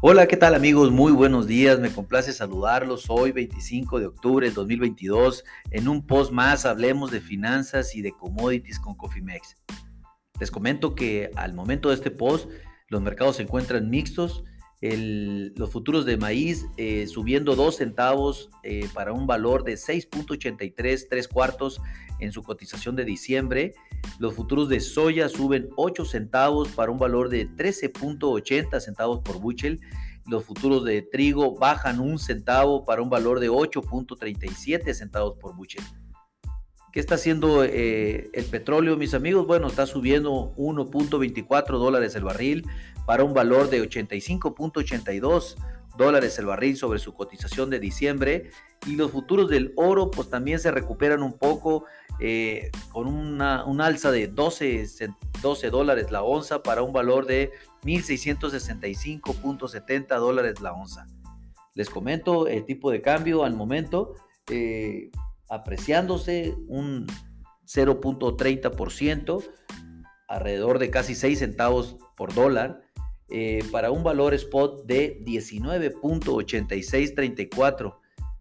Hola, ¿qué tal amigos? Muy buenos días, me complace saludarlos hoy 25 de octubre del 2022. En un post más hablemos de finanzas y de commodities con Cofimex. Les comento que al momento de este post los mercados se encuentran mixtos, los futuros de maíz eh, subiendo 2 centavos eh, para un valor de 6.83 tres cuartos en su cotización de diciembre. Los futuros de soya suben 8 centavos para un valor de 13.80 centavos por buchel. Los futuros de trigo bajan un centavo para un valor de 8.37 centavos por buchel. ¿Qué está haciendo eh, el petróleo, mis amigos? Bueno, está subiendo 1.24 dólares el barril para un valor de 85.82 dólares el barril sobre su cotización de diciembre y los futuros del oro pues también se recuperan un poco eh, con una, un alza de 12, 12 dólares la onza para un valor de 1.665.70 dólares la onza. Les comento el tipo de cambio al momento, eh, apreciándose un 0.30%, alrededor de casi 6 centavos por dólar. Eh, para un valor spot de 19.8634.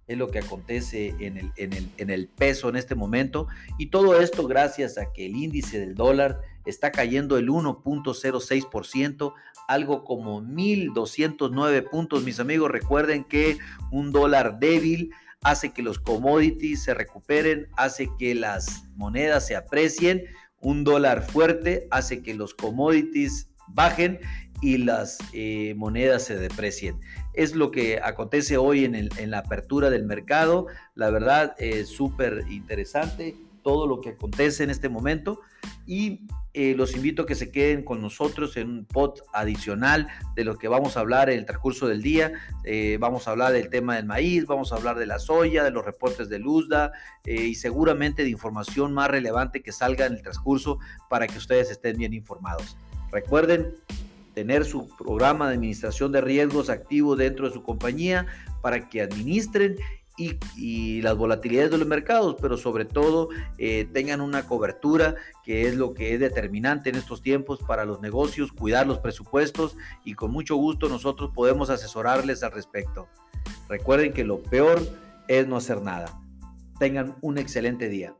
Es lo que acontece en el, en, el, en el peso en este momento. Y todo esto gracias a que el índice del dólar está cayendo el 1.06%, algo como 1.209 puntos. Mis amigos, recuerden que un dólar débil hace que los commodities se recuperen, hace que las monedas se aprecien. Un dólar fuerte hace que los commodities bajen y las eh, monedas se deprecien. Es lo que acontece hoy en, la apertura del mercado. La verdad es súper interesante todo lo que acontece en este momento y eh, los invito a que se queden con nosotros en un pod adicional de lo que vamos a hablar en el transcurso del día. Eh, vamos a hablar del tema del maíz, vamos a hablar de la soya, de los reportes de Luzda y seguramente de información más relevante que salga en el transcurso para que ustedes estén bien informados. Recuerden tener su programa de administración de riesgos activo dentro de su compañía para que administren y, las volatilidades de los mercados, pero sobre todo eh, tengan una cobertura que es lo que es determinante en estos tiempos para los negocios, cuidar los presupuestos y con mucho gusto nosotros podemos asesorarles al respecto. Recuerden que lo peor es no hacer nada. Tengan un excelente día.